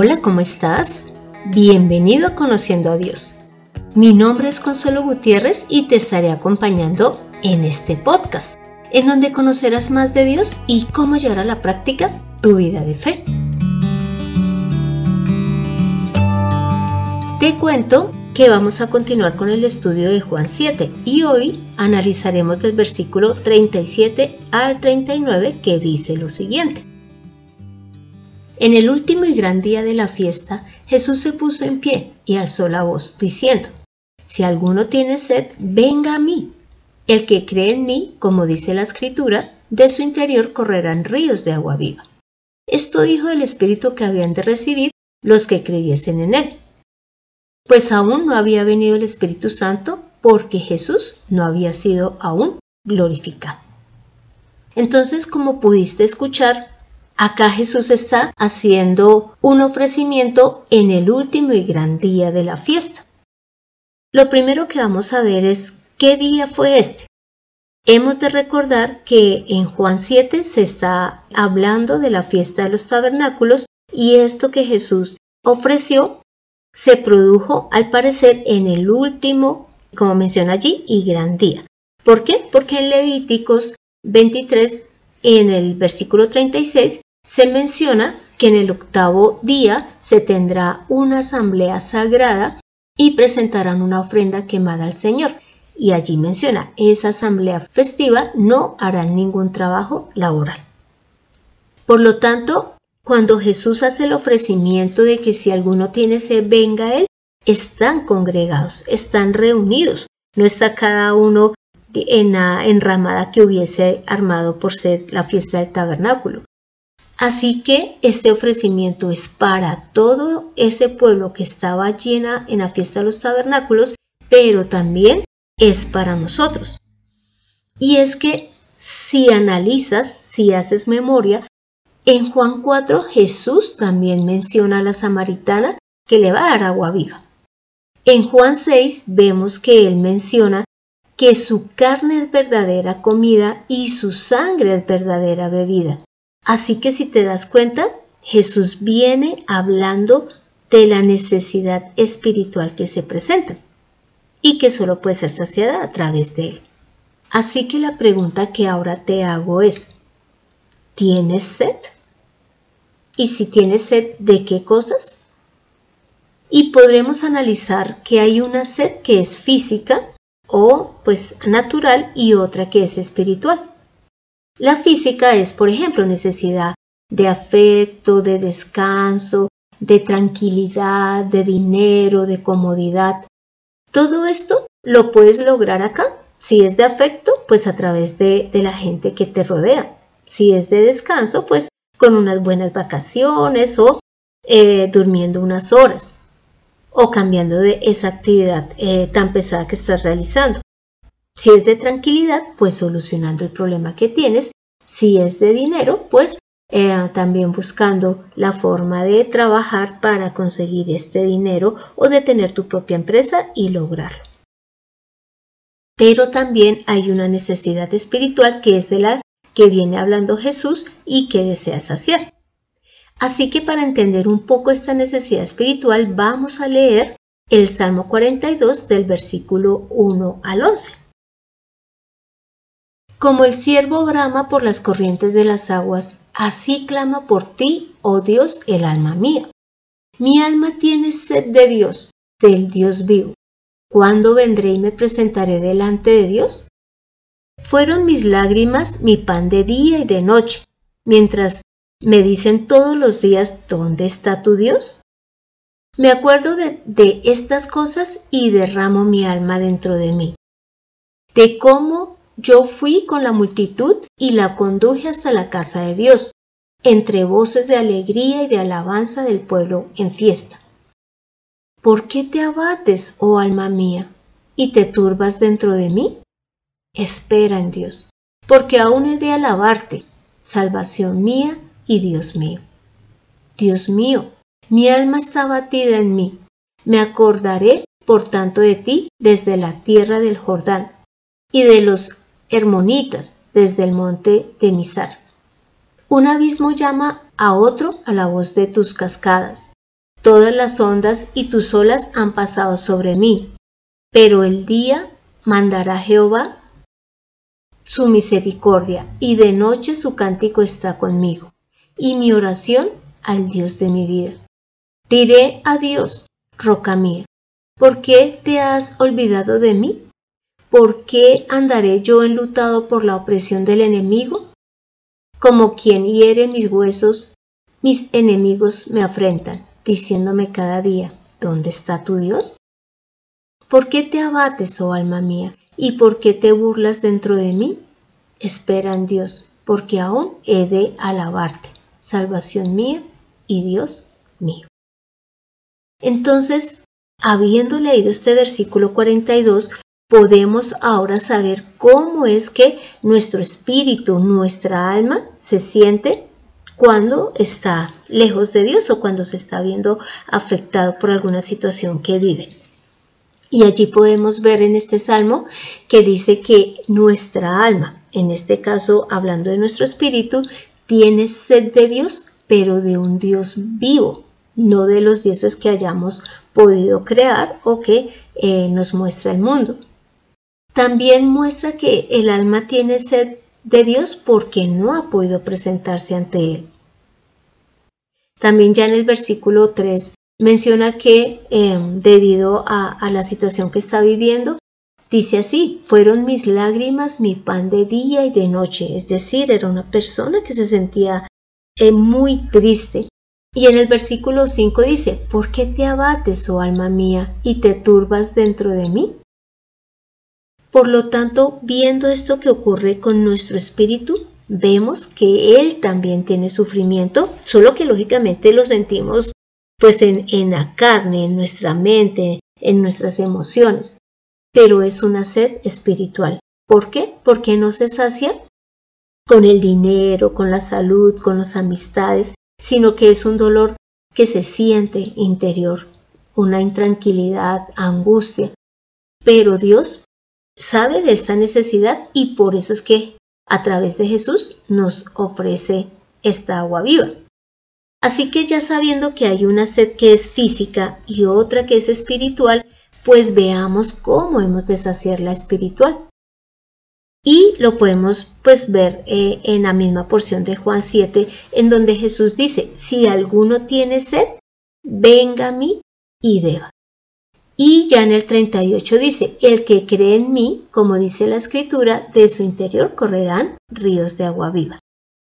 Hola, ¿cómo estás? Bienvenido a Conociendo a Dios. Mi nombre es Consuelo Gutiérrez y te estaré acompañando en este podcast, en donde conocerás más de Dios y cómo llevar a la práctica tu vida de fe. Te cuento que vamos a continuar con el estudio de Juan 7 y hoy analizaremos el versículo 37 al 39 que dice lo siguiente. En el último y gran día de la fiesta, Jesús se puso en pie y alzó la voz, diciendo, Si alguno tiene sed, venga a mí. El que cree en mí, como dice la Escritura, de su interior correrán ríos de agua viva. Esto dijo el Espíritu que habían de recibir los que creyesen en él. Pues aún no había venido el Espíritu Santo porque Jesús no había sido aún glorificado. Entonces, como pudiste escuchar, Acá Jesús está haciendo un ofrecimiento en el último y gran día de la fiesta. Lo primero que vamos a ver es qué día fue este. Hemos de recordar que en Juan 7 se está hablando de la fiesta de los tabernáculos y esto que Jesús ofreció se produjo al parecer en el último, como menciona allí, y gran día. ¿Por qué? Porque en Levíticos 23, en el versículo 36, se menciona que en el octavo día se tendrá una asamblea sagrada y presentarán una ofrenda quemada al Señor. Y allí menciona, esa asamblea festiva no hará ningún trabajo laboral. Por lo tanto, cuando Jesús hace el ofrecimiento de que si alguno tiene sed, venga a él, están congregados, están reunidos, no está cada uno en la enramada que hubiese armado por ser la fiesta del tabernáculo. Así que este ofrecimiento es para todo ese pueblo que estaba llena en la fiesta de los tabernáculos, pero también es para nosotros. Y es que si analizas, si haces memoria, en Juan 4 Jesús también menciona a la samaritana que le va a dar agua viva. En Juan 6 vemos que él menciona que su carne es verdadera comida y su sangre es verdadera bebida. Así que si te das cuenta, Jesús viene hablando de la necesidad espiritual que se presenta y que solo puede ser saciada a través de él. Así que la pregunta que ahora te hago es, ¿tienes sed? Y si tienes sed, ¿de qué cosas? Y podremos analizar que hay una sed que es física o pues natural y otra que es espiritual. La física es, por ejemplo, necesidad de afecto, de descanso, de tranquilidad, de dinero, de comodidad. Todo esto lo puedes lograr acá. Si es de afecto, pues a través de, la gente que te rodea. Si es de descanso, pues con unas buenas vacaciones o eh, durmiendo unas horas o cambiando de esa actividad eh, tan pesada que estás realizando. Si es de tranquilidad, pues solucionando el problema que tienes. Si es de dinero, pues eh, también buscando la forma de trabajar para conseguir este dinero o de tener tu propia empresa y lograrlo. Pero también hay una necesidad espiritual que es de la que viene hablando Jesús y que desea saciar. Así que para entender un poco esta necesidad espiritual vamos a leer el Salmo 42 del versículo 1 al 11. Como el ciervo brama por las corrientes de las aguas, así clama por ti, oh Dios, el alma mía. Mi alma tiene sed de Dios, del Dios vivo. ¿Cuándo vendré y me presentaré delante de Dios? Fueron mis lágrimas mi pan de día y de noche, mientras me dicen todos los días, ¿dónde está tu Dios? Me acuerdo de, de estas cosas y derramo mi alma dentro de mí, de cómo yo fui con la multitud y la conduje hasta la casa de Dios, entre voces de alegría y de alabanza del pueblo en fiesta. ¿Por qué te abates, oh alma mía, y te turbas dentro de mí? Espera en Dios, porque aún he de alabarte, salvación mía y Dios mío. Dios mío, mi alma está abatida en mí. Me acordaré, por tanto, de ti desde la tierra del Jordán y de los Hermonitas desde el monte de Misar. Un abismo llama a otro a la voz de tus cascadas. Todas las ondas y tus olas han pasado sobre mí, pero el día mandará Jehová su misericordia, y de noche su cántico está conmigo, y mi oración al Dios de mi vida. Diré a Dios, roca mía, ¿por qué te has olvidado de mí? ¿Por qué andaré yo enlutado por la opresión del enemigo? Como quien hiere mis huesos, mis enemigos me afrentan, diciéndome cada día, ¿dónde está tu Dios? ¿Por qué te abates, oh alma mía? ¿Y por qué te burlas dentro de mí? Espera en Dios, porque aún he de alabarte, salvación mía y Dios mío. Entonces, habiendo leído este versículo 42, podemos ahora saber cómo es que nuestro espíritu, nuestra alma, se siente cuando está lejos de Dios o cuando se está viendo afectado por alguna situación que vive. Y allí podemos ver en este salmo que dice que nuestra alma, en este caso hablando de nuestro espíritu, tiene sed de Dios, pero de un Dios vivo, no de los dioses que hayamos podido crear o que eh, nos muestra el mundo. También muestra que el alma tiene sed de Dios porque no ha podido presentarse ante Él. También ya en el versículo 3 menciona que em, debido a, la situación que está viviendo, dice así, fueron mis lágrimas mi pan de día y de noche, es decir, era una persona que se sentía eh, muy triste. Y en el versículo 5 dice, ¿por qué te abates, oh alma mía, y te turbas dentro de mí? Por lo tanto, viendo esto que ocurre con nuestro espíritu, vemos que él también tiene sufrimiento, solo que lógicamente lo sentimos pues en, en la carne, en nuestra mente, en nuestras emociones, pero es una sed espiritual. ¿Por qué? Porque no se sacia con el dinero, con la salud, con las amistades, sino que es un dolor que se siente interior, una intranquilidad, angustia. Pero Dios sabe de esta necesidad y por eso es que a través de Jesús nos ofrece esta agua viva. Así que ya sabiendo que hay una sed que es física y otra que es espiritual, pues veamos cómo hemos de saciar la espiritual. Y lo podemos pues ver eh, en la misma porción de Juan 7, en donde Jesús dice, si alguno tiene sed, venga a mí y beba. Y ya en el 38 dice, el que cree en mí, como dice la escritura, de su interior correrán ríos de agua viva.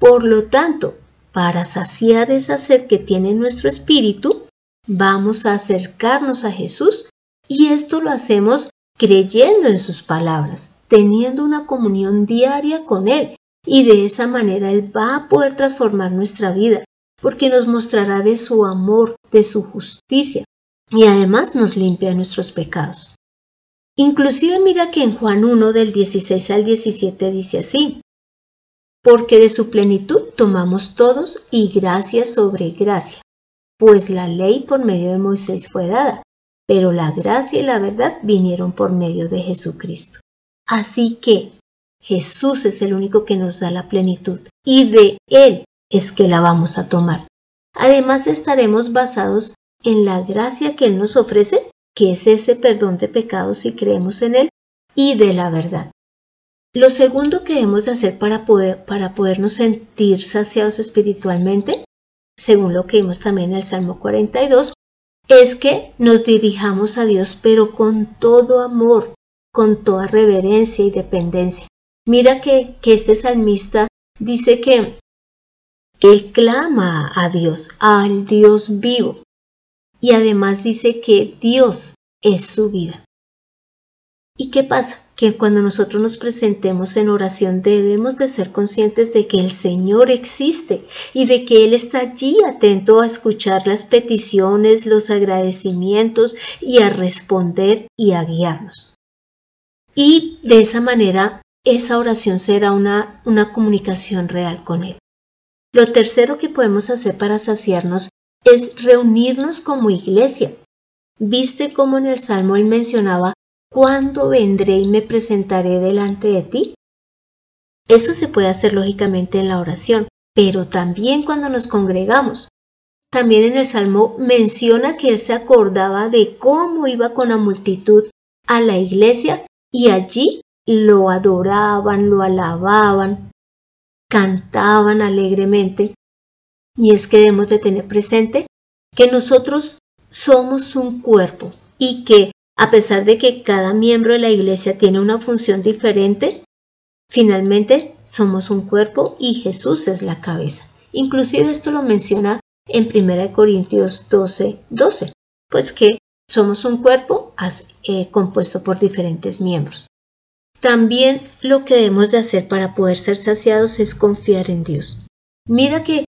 Por lo tanto, para saciar esa sed que tiene nuestro espíritu, vamos a acercarnos a Jesús y esto lo hacemos creyendo en sus palabras, teniendo una comunión diaria con Él y de esa manera Él va a poder transformar nuestra vida porque nos mostrará de su amor, de su justicia y además nos limpia nuestros pecados. Inclusive mira que en Juan 1 del 16 al 17 dice así, porque de su plenitud tomamos todos y gracia sobre gracia, pues la ley por medio de Moisés fue dada, pero la gracia y la verdad vinieron por medio de Jesucristo. Así que Jesús es el único que nos da la plenitud y de Él es que la vamos a tomar. Además estaremos basados en la gracia que Él nos ofrece, que es ese perdón de pecados si creemos en Él, y de la verdad. Lo segundo que hemos de hacer para, poder, para podernos sentir saciados espiritualmente, según lo que vimos también en el Salmo 42, es que nos dirijamos a Dios, pero con todo amor, con toda reverencia y dependencia. Mira que, que este salmista dice que, clama a Dios, al Dios vivo, y además dice que Dios es su vida. ¿Y qué pasa? Que cuando nosotros nos presentemos en oración debemos de ser conscientes de que el Señor existe y de que Él está allí atento a escuchar las peticiones, los agradecimientos y a responder y a guiarnos. Y de esa manera esa oración será una, una comunicación real con Él. Lo tercero que podemos hacer para saciarnos es reunirnos como iglesia. ¿Viste cómo en el Salmo él mencionaba ¿Cuándo vendré y me presentaré delante de ti? Eso se puede hacer lógicamente en la oración, pero también cuando nos congregamos. también en el Salmo menciona que él se acordaba de cómo iba con la multitud a la iglesia y allí lo adoraban, lo alababan, cantaban alegremente. Y es que debemos de tener presente que nosotros somos un cuerpo y que a pesar de que cada miembro de la iglesia tiene una función diferente, finalmente somos un cuerpo y Jesús es la cabeza. Inclusive esto lo menciona en 1 Corintios 12, 12, pues que somos un cuerpo eh, compuesto por diferentes miembros. También lo que debemos de hacer para poder ser saciados es confiar en Dios. Mira que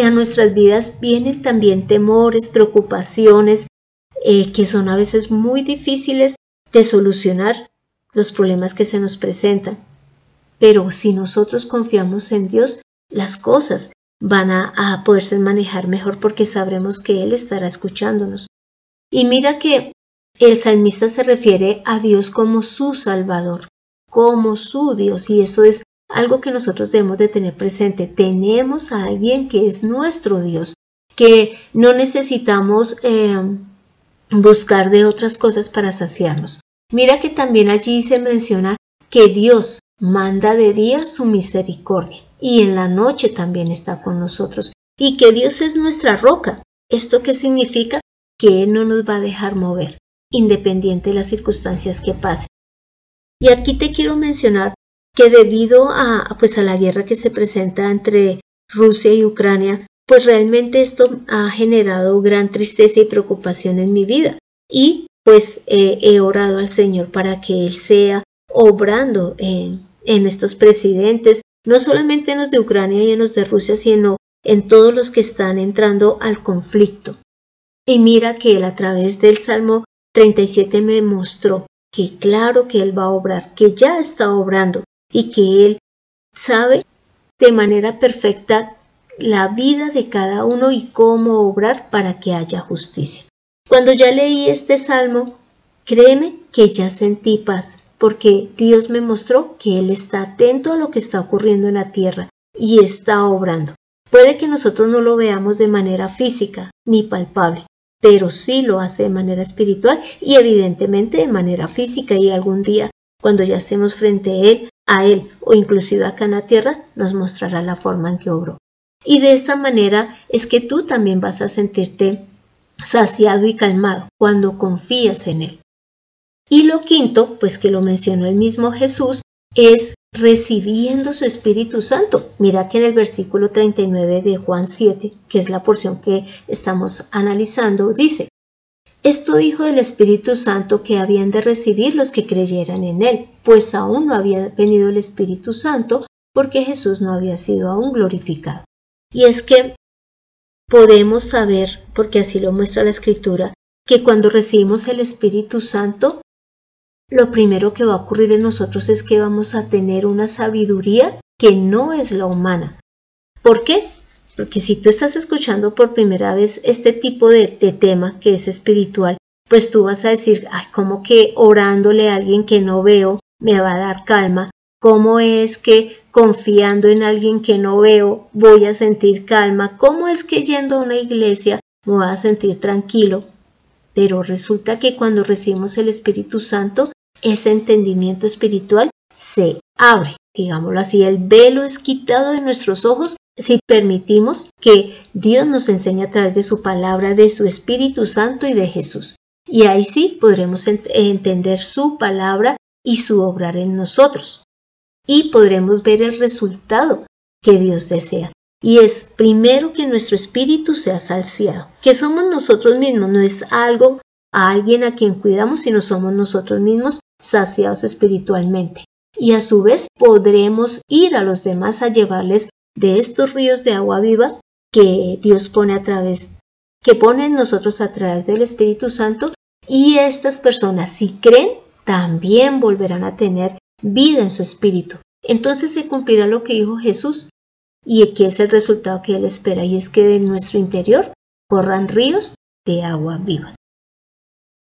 en nuestras vidas vienen también temores, preocupaciones, eh, que son a veces muy difíciles de solucionar los problemas que se nos presentan. Pero si nosotros confiamos en Dios, las cosas van a, a poderse manejar mejor porque sabremos que Él estará escuchándonos. Y mira que el salmista se refiere a Dios como su Salvador, como su Dios, y eso es algo que nosotros debemos de tener presente. Tenemos a alguien que es nuestro Dios, que no necesitamos eh, buscar de otras cosas para saciarnos. Mira que también allí se menciona que Dios manda de día su misericordia y en la noche también está con nosotros y que Dios es nuestra roca. ¿Esto qué significa? Que Él no nos va a dejar mover, independiente de las circunstancias que pasen. Y aquí te quiero mencionar que debido a, pues a la guerra que se presenta entre Rusia y Ucrania, pues realmente esto ha generado gran tristeza y preocupación en mi vida. Y pues he orado al Señor para que Él sea obrando en, en estos presidentes, no solamente en los de Ucrania y en los de Rusia, sino en todos los que están entrando al conflicto. Y mira que Él a través del Salmo 37 me mostró que claro que Él va a obrar, que ya está obrando y que Él sabe de manera perfecta la vida de cada uno y cómo obrar para que haya justicia. Cuando ya leí este salmo, créeme que ya sentí paz, porque Dios me mostró que Él está atento a lo que está ocurriendo en la tierra y está obrando. Puede que nosotros no lo veamos de manera física ni palpable, pero sí lo hace de manera espiritual y evidentemente de manera física y algún día cuando ya estemos frente a Él, a Él o inclusive acá en la tierra, nos mostrará la forma en que obró. Y de esta manera es que tú también vas a sentirte saciado y calmado cuando confías en Él. Y lo quinto, pues que lo mencionó el mismo Jesús, es recibiendo su Espíritu Santo. Mira que en el versículo 39 de Juan 7, que es la porción que estamos analizando, dice, esto dijo del Espíritu Santo que habían de recibir los que creyeran en Él, pues aún no había venido el Espíritu Santo porque Jesús no había sido aún glorificado. Y es que podemos saber, porque así lo muestra la Escritura, que cuando recibimos el Espíritu Santo, lo primero que va a ocurrir en nosotros es que vamos a tener una sabiduría que no es la humana. ¿Por qué? Porque si tú estás escuchando por primera vez este tipo de, tema que es espiritual, pues tú vas a decir, ay, como que orándole a alguien que no veo me va a dar calma. ¿Cómo es que confiando en alguien que no veo voy a sentir calma? ¿Cómo es que yendo a una iglesia me voy a sentir tranquilo? Pero resulta que cuando recibimos el Espíritu Santo, ese entendimiento espiritual se abre, digámoslo así, el velo es quitado de nuestros ojos si permitimos que Dios nos enseñe a través de su palabra, de su Espíritu Santo y de Jesús. Y ahí sí podremos entender su palabra y su obrar en nosotros. Y podremos ver el resultado que Dios desea. Y es primero que nuestro espíritu sea saciado, que somos nosotros mismos, no es algo a alguien a quien cuidamos, sino somos nosotros mismos saciados espiritualmente. Y a su vez podremos ir a los demás a llevarles de estos ríos de agua viva que Dios pone a través, que pone en nosotros a través del Espíritu Santo y estas personas si creen también volverán a tener vida en su espíritu. Entonces se cumplirá lo que dijo Jesús y que es el resultado que Él espera y es que de nuestro interior corran ríos de agua viva.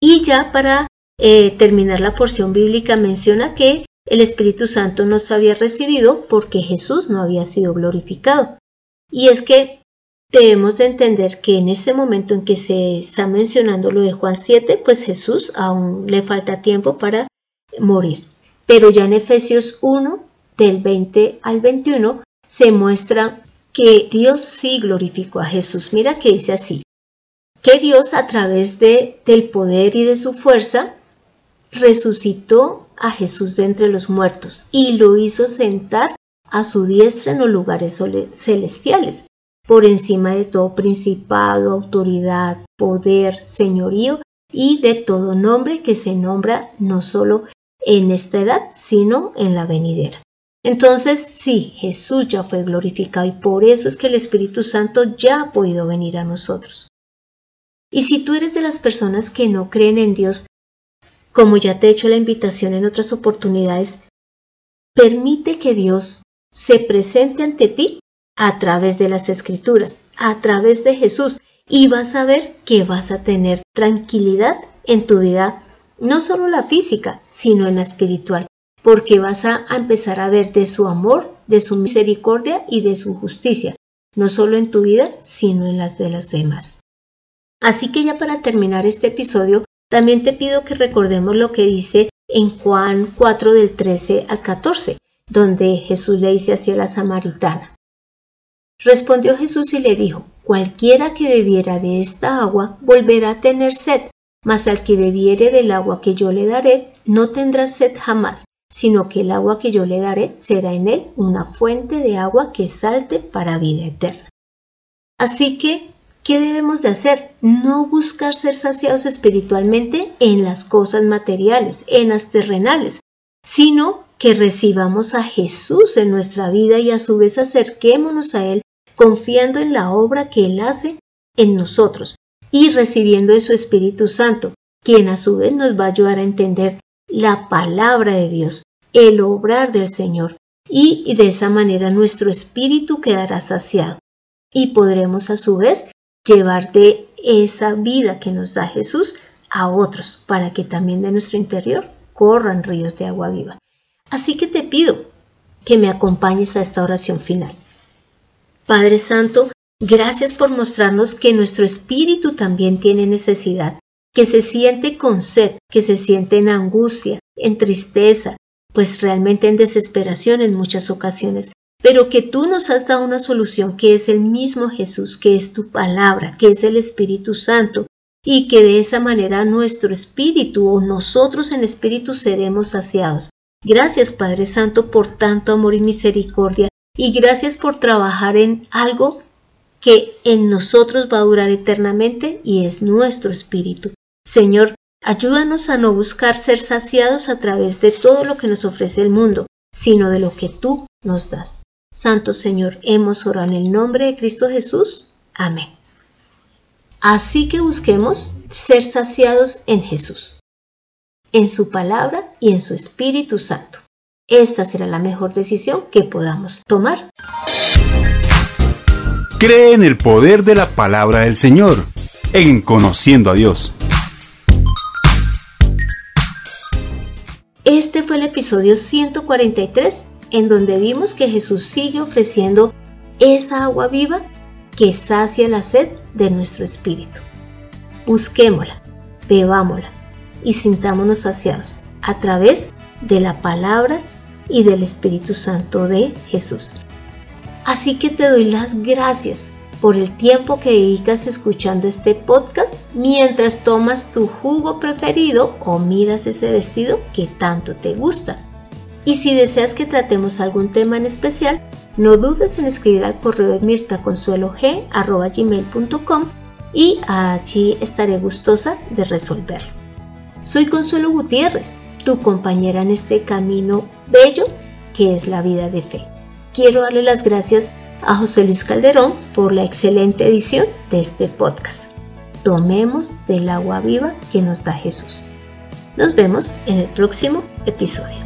Y ya para eh, terminar la porción bíblica menciona que el Espíritu Santo no se había recibido porque Jesús no había sido glorificado. Y es que debemos de entender que en ese momento en que se está mencionando lo de Juan 7, pues Jesús aún le falta tiempo para morir. Pero ya en Efesios 1, del 20 al 21, se muestra que Dios sí glorificó a Jesús. Mira que dice así, que Dios a través de, del poder y de su fuerza resucitó a Jesús de entre los muertos y lo hizo sentar a su diestra en los lugares celestiales, por encima de todo principado, autoridad, poder, señorío y de todo nombre que se nombra no solo en esta edad, sino en la venidera. Entonces, sí, Jesús ya fue glorificado y por eso es que el Espíritu Santo ya ha podido venir a nosotros. Y si tú eres de las personas que no creen en Dios, como ya te he hecho la invitación en otras oportunidades, permite que Dios se presente ante ti a través de las escrituras, a través de Jesús, y vas a ver que vas a tener tranquilidad en tu vida, no solo la física, sino en la espiritual, porque vas a empezar a ver de su amor, de su misericordia y de su justicia, no solo en tu vida, sino en las de los demás. Así que ya para terminar este episodio, también te pido que recordemos lo que dice en Juan 4 del 13 al 14, donde Jesús le dice hacia la samaritana. Respondió Jesús y le dijo, Cualquiera que bebiera de esta agua volverá a tener sed, mas al que bebiere del agua que yo le daré no tendrá sed jamás, sino que el agua que yo le daré será en él una fuente de agua que salte para vida eterna. Así que ¿Qué debemos de hacer? No buscar ser saciados espiritualmente en las cosas materiales, en las terrenales, sino que recibamos a Jesús en nuestra vida y a su vez acerquémonos a Él confiando en la obra que Él hace en nosotros y recibiendo de su Espíritu Santo, quien a su vez nos va a ayudar a entender la palabra de Dios, el obrar del Señor, y de esa manera nuestro espíritu quedará saciado y podremos a su vez llevar de esa vida que nos da Jesús a otros, para que también de nuestro interior corran ríos de agua viva. Así que te pido que me acompañes a esta oración final. Padre Santo, gracias por mostrarnos que nuestro espíritu también tiene necesidad, que se siente con sed, que se siente en angustia, en tristeza, pues realmente en desesperación en muchas ocasiones, pero que tú nos has dado una solución que es el mismo Jesús, que es tu palabra, que es el Espíritu Santo, y que de esa manera nuestro espíritu o nosotros en espíritu seremos saciados. Gracias Padre Santo por tanto amor y misericordia, y gracias por trabajar en algo que en nosotros va a durar eternamente y es nuestro espíritu. Señor, ayúdanos a no buscar ser saciados a través de todo lo que nos ofrece el mundo, sino de lo que tú nos das. Santo Señor, hemos orado en el nombre de Cristo Jesús. Amén. Así que busquemos ser saciados en Jesús, en su palabra y en su Espíritu Santo. Esta será la mejor decisión que podamos tomar. Cree en el poder de la palabra del Señor, en conociendo a Dios. Este fue el episodio 143 en donde vimos que Jesús sigue ofreciendo esa agua viva que sacia la sed de nuestro espíritu. Busquémosla, bebámosla y sintámonos saciados a través de la palabra y del Espíritu Santo de Jesús. Así que te doy las gracias por el tiempo que dedicas escuchando este podcast mientras tomas tu jugo preferido o miras ese vestido que tanto te gusta. Y si deseas que tratemos algún tema en especial, no dudes en escribir al correo de mirtaconsuelog.com y allí estaré gustosa de resolverlo. Soy Consuelo Gutiérrez, tu compañera en este camino bello que es la vida de fe. Quiero darle las gracias a José Luis Calderón por la excelente edición de este podcast. Tomemos del agua viva que nos da Jesús. Nos vemos en el próximo episodio.